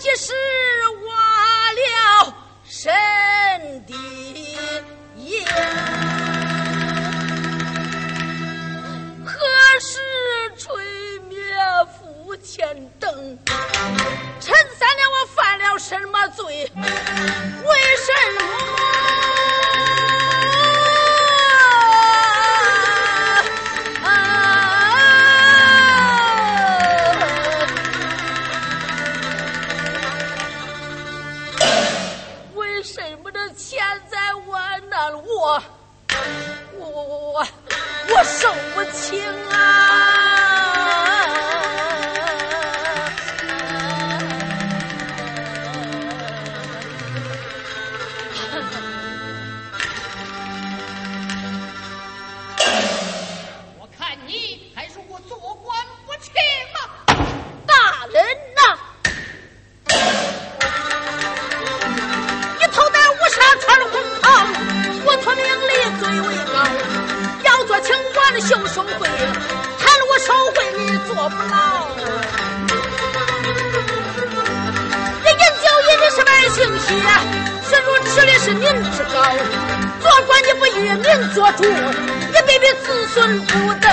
即使挖了神的眼何时吹灭浮前灯？陈三娘我犯了什么罪？什么的钱在我那儿，我我我我我我受不清啊！啊，我托名利最为高，要做清官的秀手会，贪污受贿你坐不牢。人言教义你是百姓血，神如吃的是民脂膏，做官你不与民做主，你必比子孙不得。